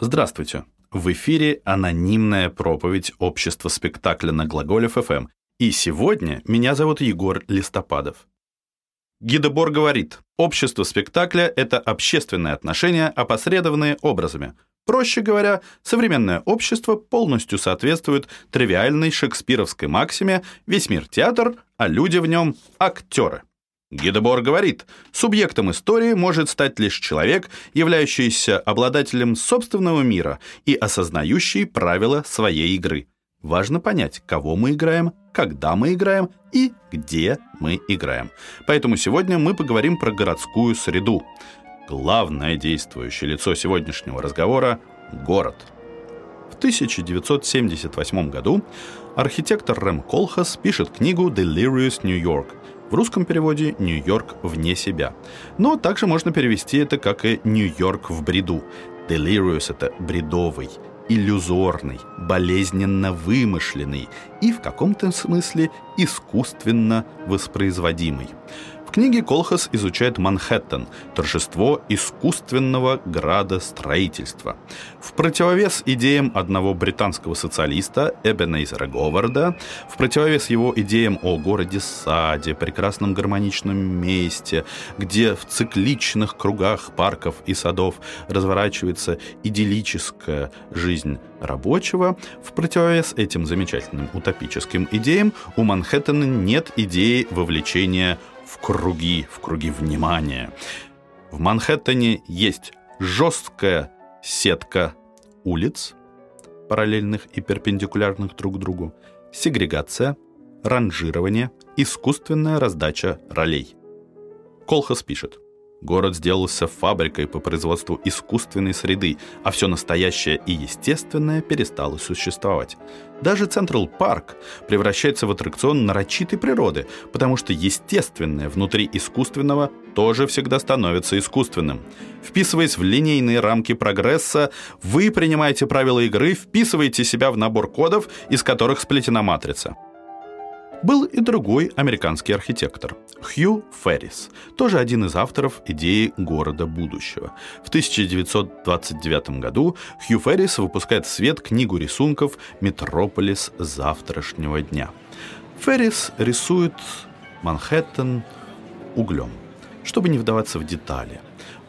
Здравствуйте. В эфире анонимная проповедь общества спектакля на Глаголев ФМ. И сегодня меня зовут Егор Листопадов. Гидебор говорит, общество спектакля – это общественные отношения, опосредованные образами. Проще говоря, современное общество полностью соответствует тривиальной шекспировской максиме «весь мир театр, а люди в нем – актеры». Гидебор говорит, субъектом истории может стать лишь человек, являющийся обладателем собственного мира и осознающий правила своей игры. Важно понять, кого мы играем, когда мы играем и где мы играем. Поэтому сегодня мы поговорим про городскую среду. Главное действующее лицо сегодняшнего разговора – город. В 1978 году архитектор Рэм Колхас пишет книгу «Delirious New York», в русском переводе «Нью-Йорк вне себя». Но также можно перевести это как и «Нью-Йорк в бреду». Delirious — это бредовый, иллюзорный, болезненно вымышленный и в каком-то смысле искусственно воспроизводимый. В книге Колхас изучает Манхэттен, торжество искусственного градостроительства. В противовес идеям одного британского социалиста Эбенейзера Говарда, в противовес его идеям о городе-саде, прекрасном гармоничном месте, где в цикличных кругах парков и садов разворачивается идиллическая жизнь рабочего, в противовес этим замечательным утопическим идеям у Манхэттена нет идеи вовлечения в круги, в круги внимания. В Манхэттене есть жесткая сетка улиц, параллельных и перпендикулярных друг другу, сегрегация, ранжирование, искусственная раздача ролей. Колхас пишет – Город сделался фабрикой по производству искусственной среды, а все настоящее и естественное перестало существовать. Даже Централ Парк превращается в аттракцион нарочитой природы, потому что естественное внутри искусственного тоже всегда становится искусственным. Вписываясь в линейные рамки прогресса, вы принимаете правила игры, вписываете себя в набор кодов, из которых сплетена матрица. Был и другой американский архитектор – Хью Феррис, тоже один из авторов идеи города будущего. В 1929 году Хью Феррис выпускает в свет книгу рисунков «Метрополис завтрашнего дня». Феррис рисует Манхэттен углем, чтобы не вдаваться в детали.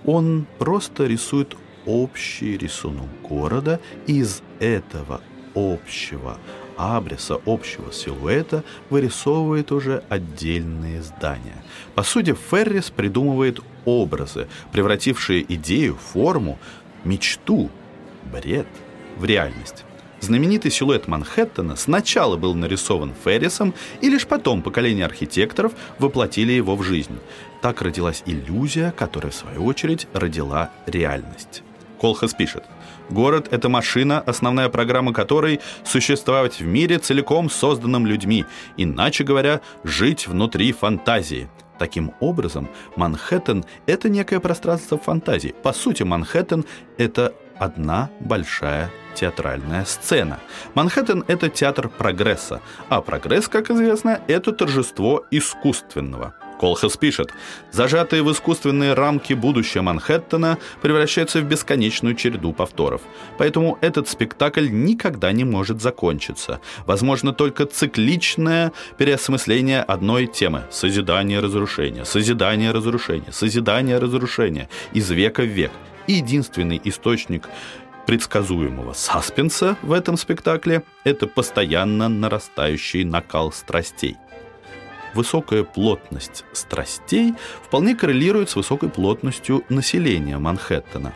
Он просто рисует общий рисунок города, и из этого общего абриса, общего силуэта вырисовывает уже отдельные здания. По сути, Феррис придумывает образы, превратившие идею, форму, мечту, бред в реальность. Знаменитый силуэт Манхэттена сначала был нарисован Феррисом, и лишь потом поколение архитекторов воплотили его в жизнь. Так родилась иллюзия, которая, в свою очередь, родила реальность. Колхас пишет – Город — это машина, основная программа которой — существовать в мире, целиком созданном людьми, иначе говоря, жить внутри фантазии. Таким образом, Манхэттен — это некое пространство фантазии. По сути, Манхэттен — это одна большая театральная сцена. Манхэттен — это театр прогресса, а прогресс, как известно, это торжество искусственного — Колхас пишет, зажатые в искусственные рамки будущее Манхэттена превращается в бесконечную череду повторов. Поэтому этот спектакль никогда не может закончиться. Возможно только цикличное переосмысление одной темы – созидание разрушения, созидание разрушения, созидание разрушения из века в век. И единственный источник предсказуемого саспенса в этом спектакле – это постоянно нарастающий накал страстей – высокая плотность страстей вполне коррелирует с высокой плотностью населения Манхэттена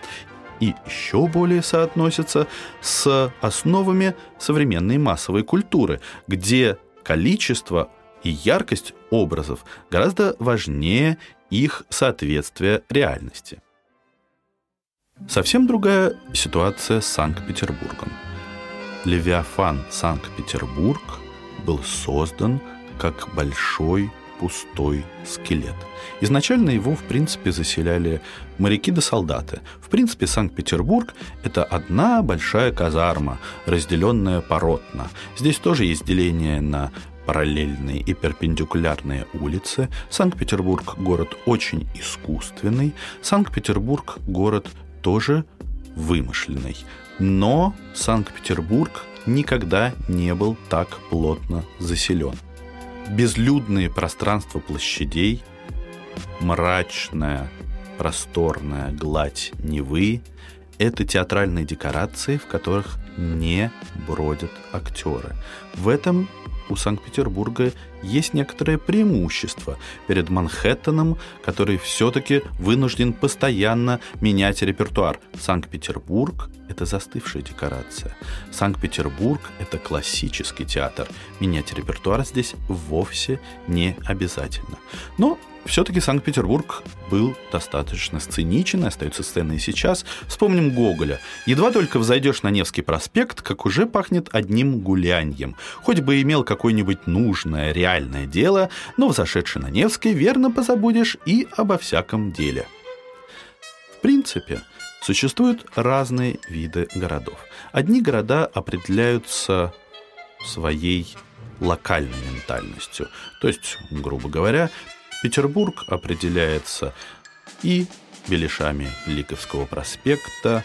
и еще более соотносится с основами современной массовой культуры, где количество и яркость образов гораздо важнее их соответствия реальности. Совсем другая ситуация с Санкт-Петербургом. Левиафан Санкт-Петербург был создан – как большой пустой скелет. Изначально его, в принципе, заселяли моряки да солдаты. В принципе, Санкт-Петербург – это одна большая казарма, разделенная поротно. Здесь тоже есть деление на параллельные и перпендикулярные улицы. Санкт-Петербург – город очень искусственный. Санкт-Петербург – город тоже вымышленной. Но Санкт-Петербург никогда не был так плотно заселен. Безлюдные пространства площадей, мрачная, просторная гладь Невы – это театральные декорации, в которых не бродят актеры. В этом у Санкт-Петербурга есть некоторое преимущество перед Манхэттеном, который все-таки вынужден постоянно менять репертуар. Санкт-Петербург — это застывшая декорация. Санкт-Петербург — это классический театр. Менять репертуар здесь вовсе не обязательно. Но все-таки Санкт-Петербург был достаточно сценичен, остается сценой и сейчас. Вспомним Гоголя. Едва только взойдешь на Невский проспект, как уже пахнет одним гуляньем. Хоть бы имел какое-нибудь нужное, реальное дело, но взошедший на Невский верно позабудешь и обо всяком деле. В принципе, существуют разные виды городов. Одни города определяются своей локальной ментальностью. То есть, грубо говоря, Петербург определяется и беляшами Лиговского проспекта,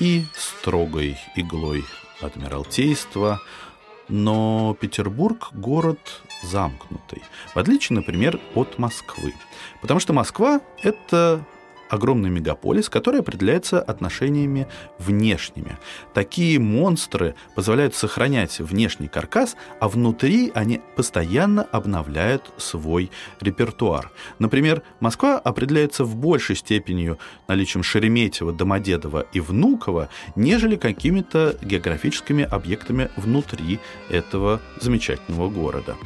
и строгой иглой Адмиралтейства, но Петербург – город замкнутый, в отличие, например, от Москвы. Потому что Москва – это огромный мегаполис, который определяется отношениями внешними. Такие монстры позволяют сохранять внешний каркас, а внутри они постоянно обновляют свой репертуар. Например, Москва определяется в большей степени наличием Шереметьева, Домодедова и Внуково, нежели какими-то географическими объектами внутри этого замечательного города.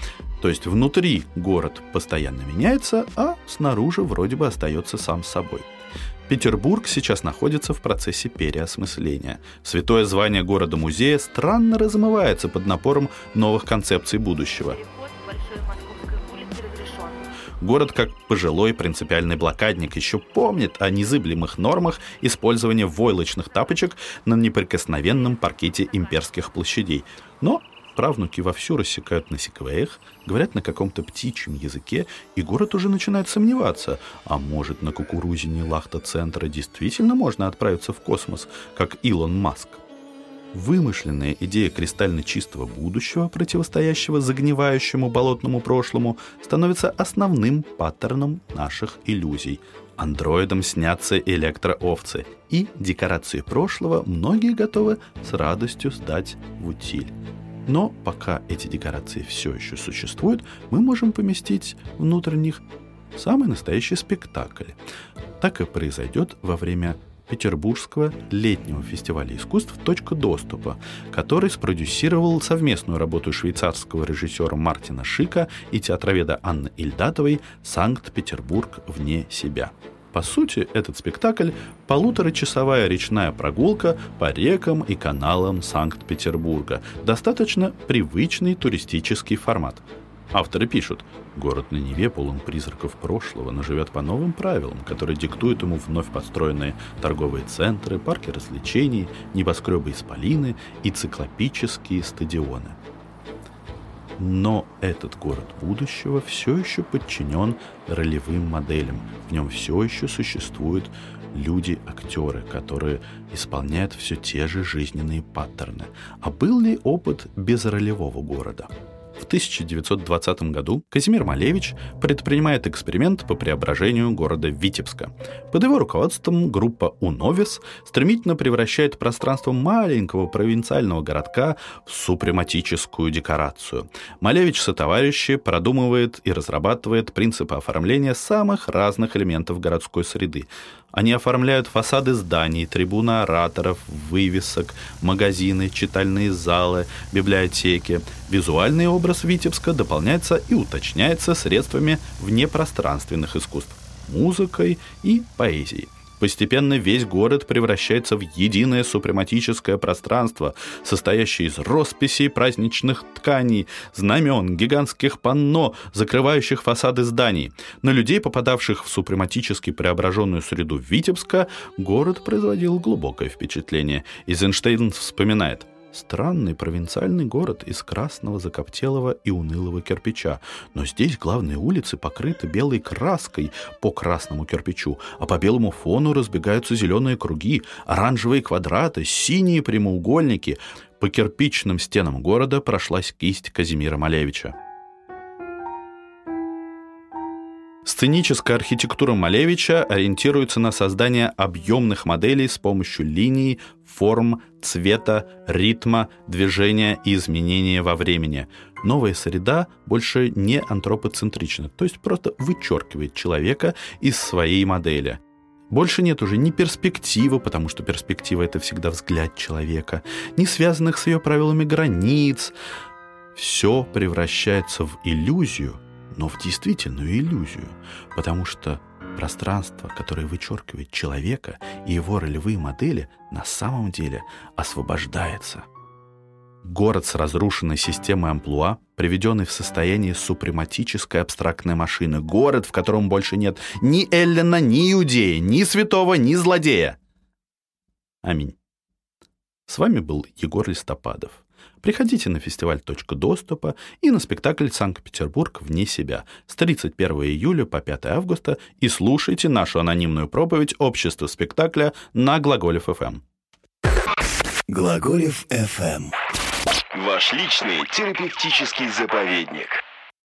То есть внутри город постоянно меняется, а снаружи вроде бы остается сам собой. Петербург сейчас находится в процессе переосмысления. Святое звание города-музея странно размывается под напором новых концепций будущего. Город, как пожилой принципиальный блокадник, еще помнит о незыблемых нормах использования войлочных тапочек на неприкосновенном паркете имперских площадей. Но Правнуки вовсю рассекают на секвеях, говорят на каком-то птичьем языке, и город уже начинает сомневаться, а может на кукурузине лахта-центра действительно можно отправиться в космос, как Илон Маск. Вымышленная идея кристально чистого будущего, противостоящего загнивающему болотному прошлому, становится основным паттерном наших иллюзий. Андроидам снятся электроовцы, и декорации прошлого многие готовы с радостью сдать в утиль. Но пока эти декорации все еще существуют, мы можем поместить внутрь них самый настоящий спектакль. Так и произойдет во время Петербургского летнего фестиваля искусств «Точка доступа», который спродюсировал совместную работу швейцарского режиссера Мартина Шика и театроведа Анны Ильдатовой «Санкт-Петербург вне себя». По сути, этот спектакль – полуторачасовая речная прогулка по рекам и каналам Санкт-Петербурга. Достаточно привычный туристический формат. Авторы пишут, город на Неве полон призраков прошлого, но живет по новым правилам, которые диктуют ему вновь построенные торговые центры, парки развлечений, небоскребы исполины и циклопические стадионы – но этот город будущего все еще подчинен ролевым моделям. В нем все еще существуют люди-актеры, которые исполняют все те же жизненные паттерны. А был ли опыт без ролевого города? В 1920 году Казимир Малевич предпринимает эксперимент по преображению города Витебска. Под его руководством группа «Уновис» стремительно превращает пространство маленького провинциального городка в супрематическую декорацию. Малевич со товарищи продумывает и разрабатывает принципы оформления самых разных элементов городской среды. Они оформляют фасады зданий, трибуны ораторов, вывесок, магазины, читальные залы, библиотеки. Визуальный образ Витебска дополняется и уточняется средствами внепространственных искусств – музыкой и поэзией. Постепенно весь город превращается в единое супрематическое пространство, состоящее из росписей праздничных тканей, знамен, гигантских панно, закрывающих фасады зданий. На людей, попадавших в супрематически преображенную среду Витебска, город производил глубокое впечатление. Эйзенштейн вспоминает – Странный провинциальный город из красного закоптелого и унылого кирпича. Но здесь главные улицы покрыты белой краской по красному кирпичу, а по белому фону разбегаются зеленые круги, оранжевые квадраты, синие прямоугольники. По кирпичным стенам города прошлась кисть Казимира Малевича. Сценическая архитектура Малевича ориентируется на создание объемных моделей с помощью линий, форм, цвета, ритма, движения и изменения во времени. Новая среда больше не антропоцентрична, то есть просто вычеркивает человека из своей модели. Больше нет уже ни перспективы, потому что перспектива — это всегда взгляд человека, ни связанных с ее правилами границ. Все превращается в иллюзию — но в действительную иллюзию, потому что пространство, которое вычеркивает человека и его ролевые модели, на самом деле освобождается. Город с разрушенной системой амплуа, приведенный в состояние супрематической абстрактной машины. Город, в котором больше нет ни Эллина, ни Иудея, ни святого, ни злодея. Аминь. С вами был Егор Листопадов. Приходите на фестиваль «Точка доступа» и на спектакль «Санкт-Петербург вне себя» с 31 июля по 5 августа и слушайте нашу анонимную проповедь общества спектакля на Глаголев ФМ. Глаголев ФМ. Ваш личный терапевтический заповедник.